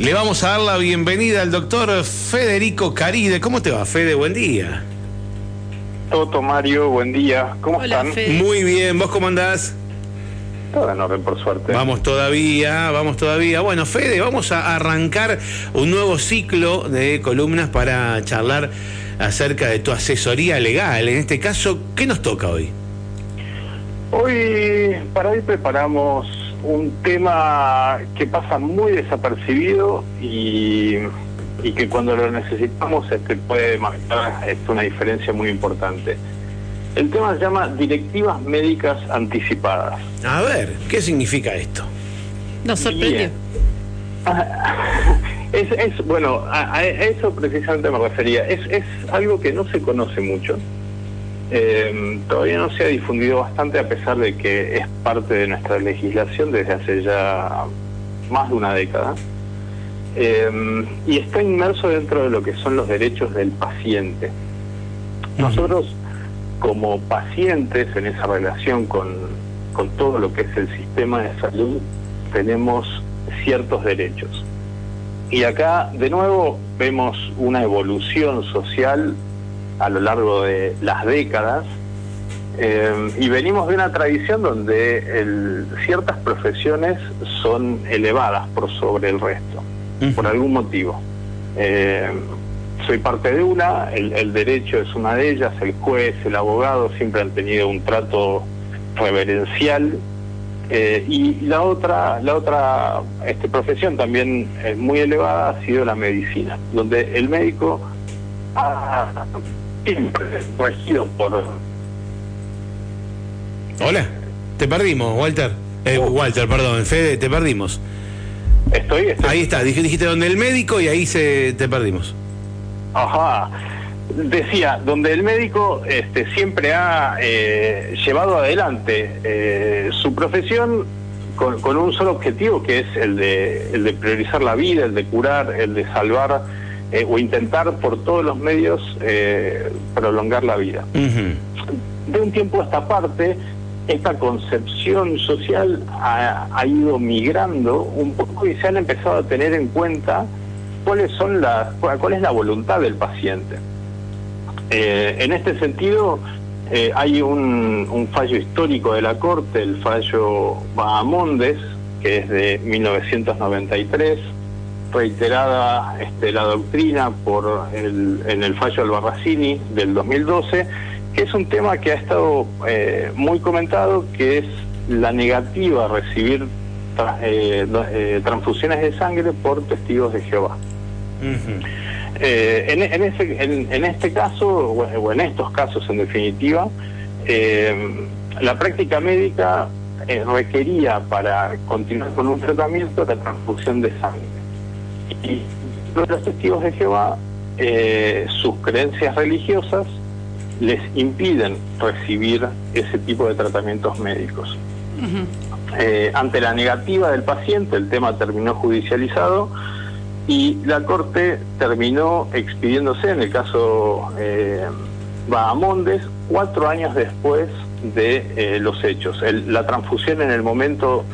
Le vamos a dar la bienvenida al doctor Federico Caride. ¿Cómo te va, Fede? Buen día. Toto, Mario, buen día. ¿Cómo Hola, están? Fede. Muy bien, ¿vos cómo andás? Todo en orden, por suerte. Vamos todavía, vamos todavía. Bueno, Fede, vamos a arrancar un nuevo ciclo de columnas para charlar acerca de tu asesoría legal. En este caso, ¿qué nos toca hoy? Hoy, para hoy preparamos un tema que pasa muy desapercibido y, y que cuando lo necesitamos este, puede marcar este, una diferencia muy importante. El tema se llama directivas médicas anticipadas. A ver, ¿qué significa esto? Nos sorprendió. Es, es bueno, a, a eso precisamente me refería. Es, es algo que no se conoce mucho. Eh, todavía no se ha difundido bastante a pesar de que es parte de nuestra legislación desde hace ya más de una década. Eh, y está inmerso dentro de lo que son los derechos del paciente. Nosotros, como pacientes en esa relación con, con todo lo que es el sistema de salud, tenemos ciertos derechos. Y acá, de nuevo, vemos una evolución social a lo largo de las décadas eh, y venimos de una tradición donde el- ciertas profesiones son elevadas por sobre el resto, por algún motivo. Eh, soy parte de una, el, el derecho es una de ellas, el juez, el abogado siempre han tenido un trato reverencial eh, y la otra, la otra este, profesión también muy elevada ha sido la medicina, donde el médico ha siempre regido por Hola, te perdimos, Walter. Eh, Walter, perdón, Fede, te perdimos. estoy, estoy Ahí está, dij- dijiste donde el médico y ahí se te perdimos. Ajá. Decía, donde el médico este, siempre ha eh, llevado adelante eh, su profesión con, con un solo objetivo, que es el de, el de priorizar la vida, el de curar, el de salvar eh, o intentar por todos los medios eh, prolongar la vida. De un tiempo a esta parte, esta concepción social ha, ha ido migrando un poco y se han empezado a tener en cuenta cuáles son las, cuál cuál es la voluntad del paciente. Eh, en este sentido, eh, hay un, un fallo histórico de la Corte, el fallo Bahamondes, que es de 1993, reiterada este, la doctrina por el, en el fallo Albarracini del 2012, que es un tema que ha estado eh, muy comentado, que es la negativa a recibir tra- eh, eh, transfusiones de sangre por testigos de Jehová. Eh, en, en ese- en- en este caso, o en estos casos en definitiva, la práctica médica requería para continuar con un tratamiento la transfusión de sangre. Y los testigos de Jehová, eh, sus creencias religiosas les impiden recibir ese tipo de tratamientos médicos. Eh, ante la negativa del paciente, el tema terminó judicializado y la Corte terminó expidiéndose, en el caso eh, Bahamondes, cuatro años después de eh, los hechos. El- la transfusión en el momento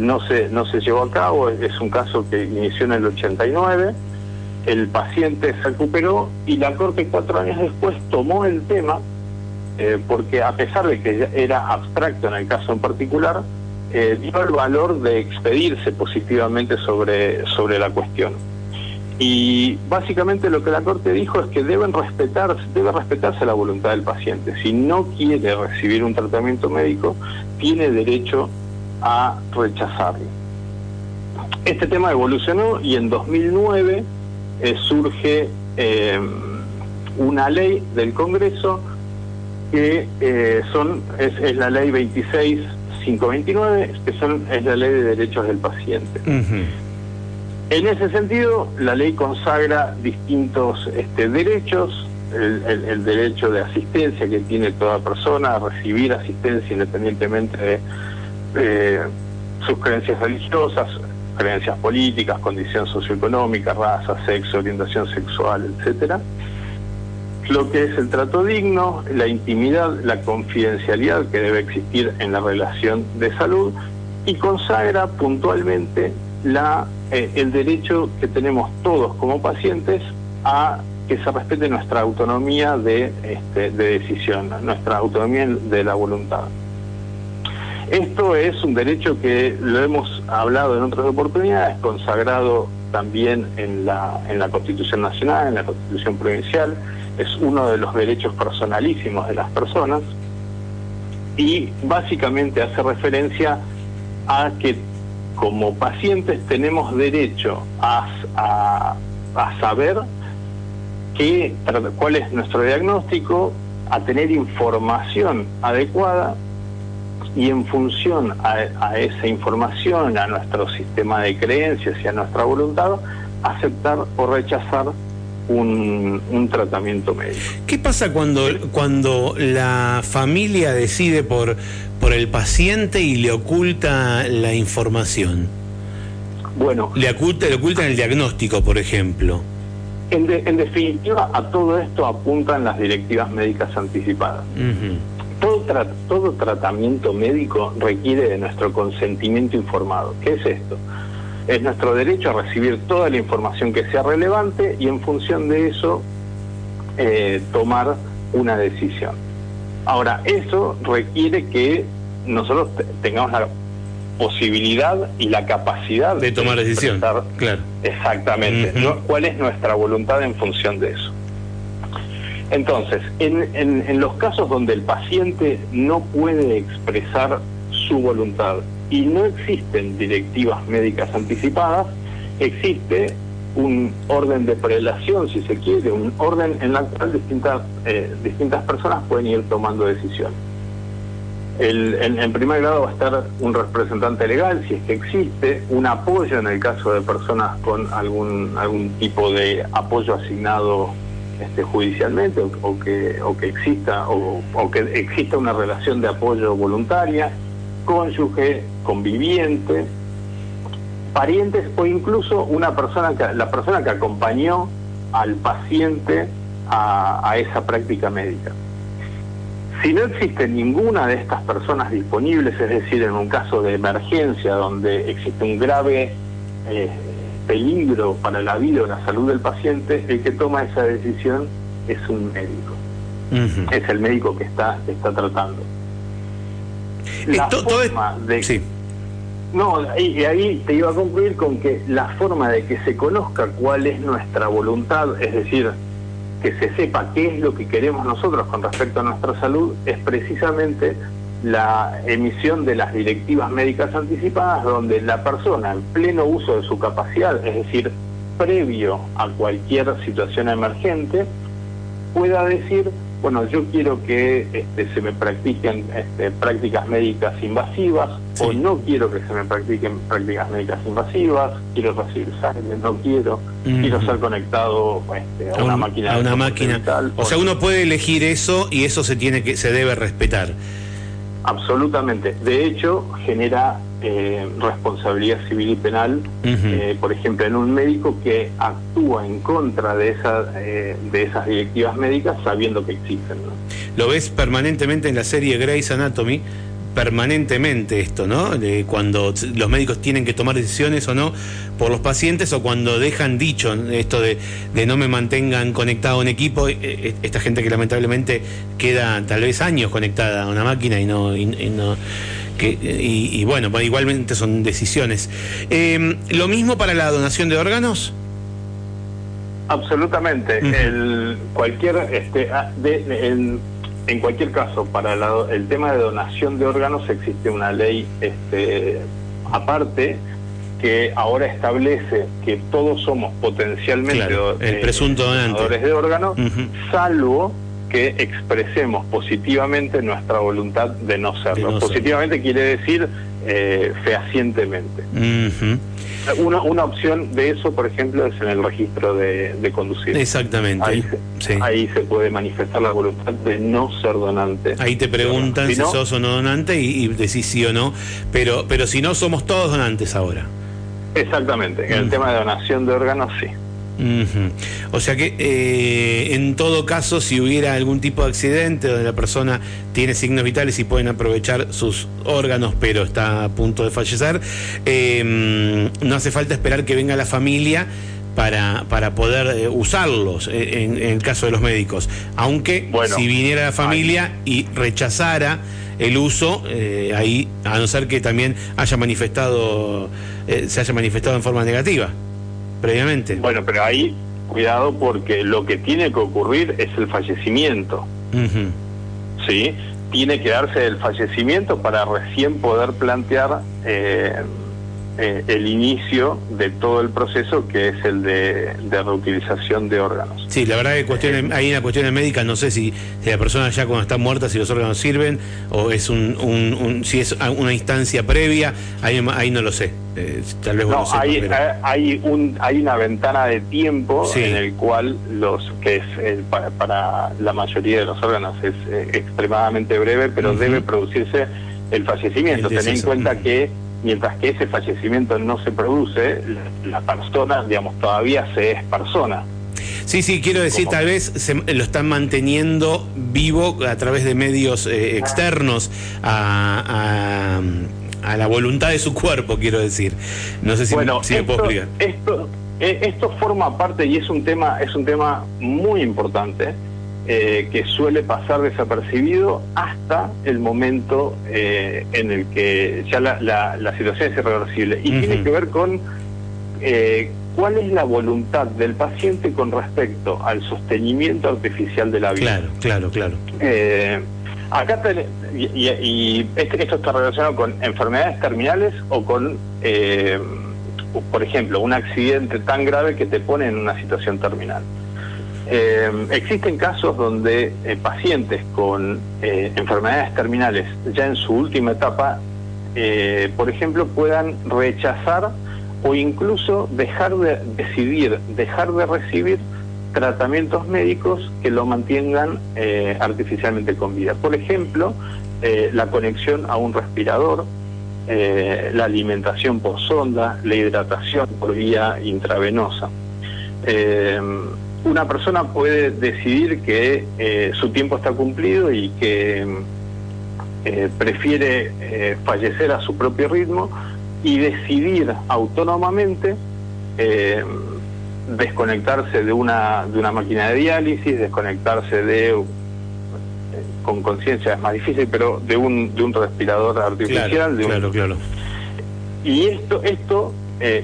no se, no se llevó a cabo, es un caso que inició en el 89, el paciente se recuperó y la Corte cuatro años después tomó el tema eh, porque a pesar de que era abstracto en el caso en particular, eh, dio el valor de expedirse positivamente sobre, sobre la cuestión. Y básicamente lo que la Corte dijo es que deben respetarse, debe respetarse la voluntad del paciente. Si no quiere recibir un tratamiento médico, tiene derecho rechazarlo. Este tema evolucionó y en 2009 eh, surge eh, una ley del Congreso que eh, son es, es la ley 26529, que son es la ley de derechos del paciente. En ese sentido, la ley consagra distintos este, derechos, el, el- el derecho de asistencia que tiene toda persona a recibir asistencia independientemente de eh, sus creencias religiosas, creencias políticas, condición socioeconómica, raza, sexo, orientación sexual, etcétera. Lo que es el trato digno, la intimidad, la confidencialidad que debe existir en la relación de salud y consagra puntualmente la, eh, el derecho que tenemos todos como pacientes a que se respete nuestra autonomía de, este, de decisión, nuestra autonomía de la voluntad. Esto es un derecho que lo hemos hablado en otras oportunidades, consagrado también en la, en la Constitución Nacional, en la Constitución Provincial, es uno de los derechos personalísimos de las personas y básicamente hace referencia a que como pacientes tenemos derecho a, a, a saber qué, cuál es nuestro diagnóstico, a tener información adecuada y en función a, esa información, a nuestro sistema de creencias y a nuestra voluntad, aceptar o rechazar un, un, tratamiento médico. ¿Qué pasa cuando, cuando la familia decide por, por el paciente y le oculta la información? Bueno. Le oculta, le ocultan el diagnóstico, por ejemplo. En, en, definitiva, a todo esto apuntan las directivas médicas anticipadas. Todo, todo tratamiento médico requiere de nuestro consentimiento informado. ¿Qué es esto? Es nuestro derecho a recibir toda la información que sea relevante y en función de eso eh, tomar una decisión. Ahora, eso requiere que nosotros tengamos la posibilidad y la capacidad de tomar decisión. Claro. Exactamente. ¿Cuál es nuestra voluntad en función de eso? Entonces, en, en, los casos donde el paciente no puede expresar su voluntad y no existen directivas médicas anticipadas, existe un orden de prelación, si se quiere, un orden en la cual distintas, eh, distintas personas pueden ir tomando decisiones. El, en, primer grado va a estar un representante legal, si es que existe, un apoyo en el caso de personas con algún, algún tipo de apoyo asignado este, judicialmente o, que, o que exista o, que exista una relación de apoyo voluntaria, cónyuge, conviviente, parientes o incluso una persona que, la persona que acompañó al paciente a, a esa práctica médica. Si no existe ninguna de estas personas disponibles, es decir, en un caso de emergencia donde existe un grave eh, peligro para la vida o la salud del paciente, el que toma esa decisión es un médico. Es el médico que está, está tratando. La forma de... Sí. No, y ahí te iba a concluir con que la forma de que se conozca cuál es nuestra voluntad, es decir, que se sepa qué es lo que queremos nosotros con respecto a nuestra salud es precisamente la emisión de las directivas médicas anticipadas donde la persona en pleno uso de su capacidad, es decir, previo a cualquier situación emergente, pueda decir bueno, yo quiero que este, se me practiquen este, prácticas médicas invasivas o no quiero que se me practiquen prácticas médicas invasivas, quiero recibir sangre, no quiero, quiero ser conectado este, a, una máquina. A una máquina. o sea, uno puede elegir eso y eso se tiene que se debe respetar. Absolutamente. De hecho, genera eh, responsabilidad civil y penal, eh, por ejemplo, en un médico que actúa en contra de, esa, eh, de esas directivas médicas sabiendo que existen. Lo ves permanentemente en la serie Grey's Anatomy, permanentemente esto, ¿no? De cuando los médicos tienen que tomar decisiones o no por los pacientes o cuando dejan dicho esto de, de no me mantengan conectado un equipo, e, e, esta gente que lamentablemente queda tal vez años conectada a una máquina y no... Y, no que, y, bueno, igualmente son decisiones. Em, ¿Lo mismo para la donación de órganos? Absolutamente. el, cualquier este, ah, de, en cualquier caso, para el tema de donación de órganos existe una ley este, aparte que ahora establece que todos somos potencialmente el presunto donadores de órganos, salvo que expresemos positivamente nuestra voluntad de no serlo. positivamente quiere decir eh, fehacientemente. Una, una opción de eso, por ejemplo, es en el registro de, conducir. Exactamente. Ahí, se puede manifestar la voluntad de no ser donante. Ahí te preguntan si, sos o no donante y, decís sí o no, pero, pero si no, somos todos donantes ahora. Exactamente. En el tema de donación de órganos, sí. O sea que eh, en todo caso, si hubiera algún tipo de accidente donde la persona tiene signos vitales y pueden aprovechar sus órganos, pero está a punto de fallecer, eh, no hace falta esperar que venga la familia para, para poder eh, usarlos en, el caso de los médicos. Aunque si viniera la familia y rechazara el uso, ahí, a no ser que también haya manifestado, se haya manifestado en forma negativa previamente. Bueno, pero ahí cuidado porque lo que tiene que ocurrir es el fallecimiento. ¿Sí? Tiene que darse el fallecimiento para recién poder plantear eh, eh, el inicio de todo el proceso que es el de, reutilización de órganos. Sí, la verdad que cuestión, hay una cuestión médica, no sé si, la persona ya cuando está muerta, si los órganos sirven, o es un, si es una instancia previa, ahí, ahí no lo sé. Eh, tal vez no, hay, eh, hay, un, hay una ventana de tiempo en el cual los que es para, la mayoría de los órganos es extremadamente breve, pero debe producirse el fallecimiento. Ten en cuenta que mientras que ese fallecimiento no se produce, la, persona, digamos, todavía se es persona. Sí, sí, quiero decir, tal vez se, lo están manteniendo vivo a través de medios eh, externos a, a, la voluntad de su cuerpo, quiero decir. No sé si, bueno, me puedo explicar. Esto, eh, esto forma parte y es un tema, es un tema muy importante eh, que suele pasar desapercibido hasta el momento eh, en el que ya la, situación es irreversible. Y tiene que ver con eh, cuál es la voluntad del paciente con respecto al sostenimiento artificial de la vida. Claro, claro, claro. acá y, este, esto está relacionado con enfermedades terminales o con, por ejemplo, un accidente tan grave que te pone en una situación terminal. Eh, existen casos donde eh, pacientes con eh, enfermedades terminales ya en su última etapa, por ejemplo, puedan rechazar o incluso dejar de decidir, dejar de recibir tratamientos médicos que lo mantengan artificialmente con vida. Por ejemplo, la conexión a un respirador, la alimentación por sonda, la hidratación por vía intravenosa una persona puede decidir que eh, su tiempo está cumplido y que eh, prefiere eh, fallecer a su propio ritmo y decidir autónomamente desconectarse de una, de una máquina de diálisis, desconectarse de, con conciencia es más difícil, pero de un, de un respirador artificial. Claro, claro, Y esto, esto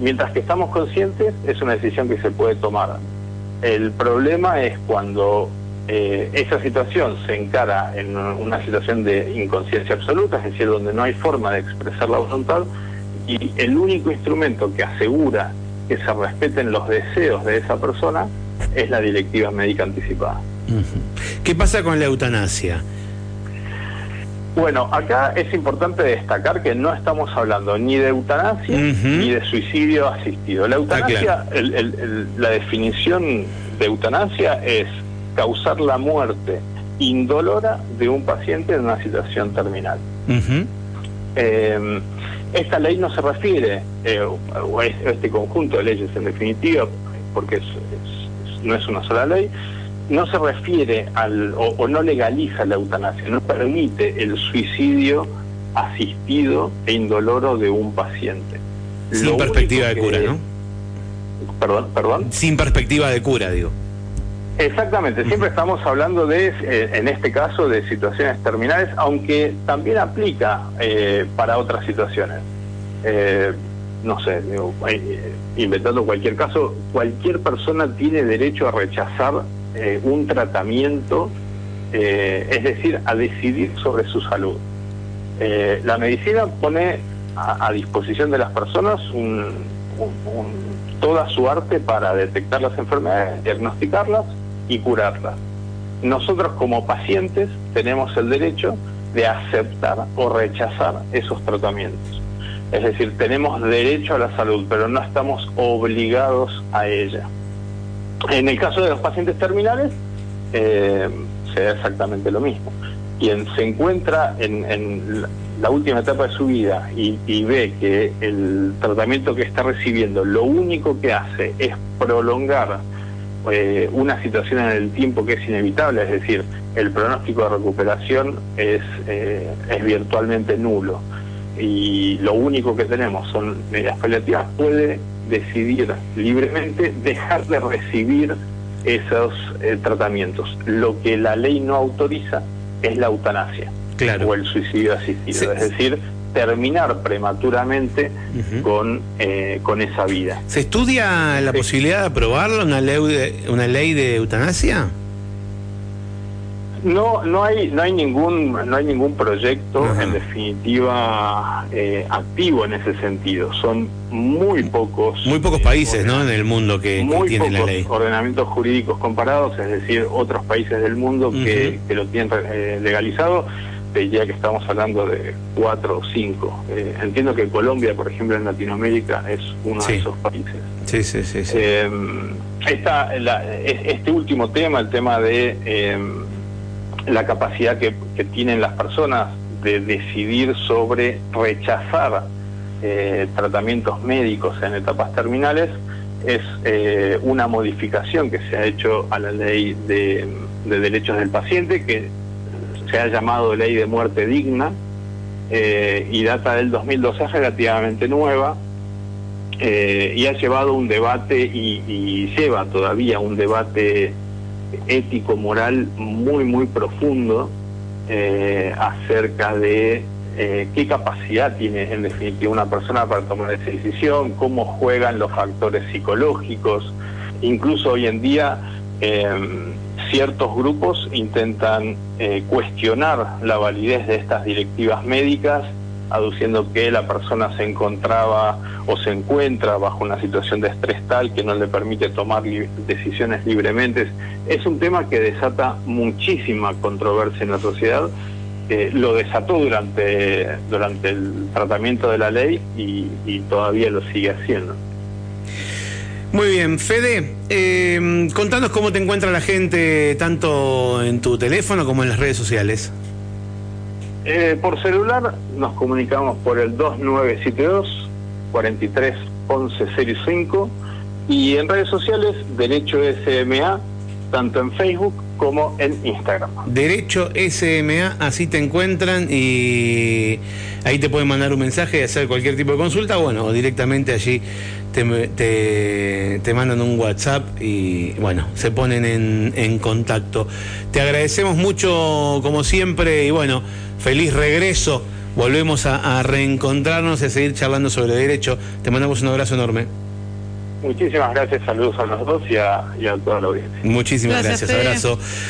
mientras que estamos conscientes, es una decisión que se puede tomar el problema es cuando eh, esa situación se encara en una situación de inconsciencia absoluta, es decir, donde no hay forma de expresar la voluntad, y el único instrumento que asegura que se respeten los deseos de esa persona es la directiva médica anticipada. ¿Qué pasa con la eutanasia? Bueno, acá es importante destacar que no estamos hablando ni de eutanasia ni de suicidio asistido. La eutanasia, la definición de eutanasia es causar la muerte indolora de un paciente en una situación terminal. Eh, esta ley no se refiere, eh, o este conjunto de leyes en definitiva, porque no es una sola ley, no se refiere al, o, no legaliza la eutanasia, no permite el suicidio asistido e indoloro de un paciente. Sin perspectiva de cura, ¿no? Perdón, perdón. Sin perspectiva de cura, digo. Exactamente, siempre estamos hablando de, eh, en este caso, de situaciones terminales, aunque también aplica eh, para otras situaciones. Eh, no sé, digo, inventando cualquier caso, cualquier persona tiene derecho a rechazar eh, un tratamiento, eh, es decir, a decidir sobre su salud. Eh, la medicina pone a, disposición de las personas toda su arte para detectar las enfermedades, diagnosticarlas y curarlas. Nosotros como pacientes tenemos el derecho de aceptar o rechazar esos tratamientos. Es decir, tenemos derecho a la salud, pero no estamos obligados a ella. En el caso de los pacientes terminales, eh, se da exactamente lo mismo. quien se encuentra en, la última etapa de su vida y, ve que el tratamiento que está recibiendo lo único que hace es prolongar eh, una situación en el tiempo que es inevitable, es decir, el pronóstico de recuperación es, eh, es virtualmente nulo y lo único que tenemos son medidas paliativas, puede decidir libremente dejar de recibir esos eh, tratamientos. Lo que la ley no autoriza es la eutanasia o el suicidio asistido, es decir, terminar prematuramente con, eh, con esa vida. ¿Se estudia la posibilidad de aprobarlo, una ley de, una ley de eutanasia? No, no hay, no hay ningún, no hay ningún proyecto en definitiva eh, activo en ese sentido. Son muy pocos, muy pocos países, ¿no? En el mundo que, tienen la ley. Ordenamientos jurídicos comparados, es decir, otros países del mundo que, lo tienen eh, legalizado. Ya que estamos hablando de cuatro o cinco. Eh, entiendo que Colombia, por ejemplo, en Latinoamérica es uno de esos países. Sí, sí, sí. sí. Esta, este último tema, el tema de la capacidad que, tienen las personas de decidir sobre rechazar eh, tratamientos médicos en etapas terminales es eh, una modificación que se ha hecho a la ley de, derechos del paciente que se ha llamado ley de muerte digna eh, y data del 2012 es relativamente nueva y ha llevado un debate y lleva todavía un debate ético, moral muy, muy profundo eh, acerca de eh, qué capacidad tiene en definitiva una persona para tomar esa decisión, cómo juegan los factores psicológicos. Incluso hoy en día em, ciertos grupos intentan eh, cuestionar la validez de estas directivas médicas aduciendo que la persona se encontraba o se encuentra bajo una situación de estrés tal que no le permite tomar decisiones libremente. Es un tema que desata muchísima controversia en la sociedad. Eh, lo desató durante, durante el tratamiento de la ley y, todavía lo sigue haciendo. Muy bien, Fede, eh, contanos cómo te encuentra la gente tanto en tu teléfono como en las redes sociales. Eh, por celular nos comunicamos por el 2972 43 05 y en redes sociales Derecho SMA tanto en Facebook como en Instagram. Derecho SMA, así te encuentran y ahí te pueden mandar un mensaje y hacer cualquier tipo de consulta, bueno, o directamente allí te, te, mandan un WhatsApp y bueno, se ponen en, en contacto. Te agradecemos mucho como siempre y bueno, feliz regreso. Volvemos a, reencontrarnos y a seguir charlando sobre derecho. Te mandamos un abrazo enorme. Muchísimas gracias, saludos a los dos y a, toda la audiencia. Muchísimas gracias, abrazo.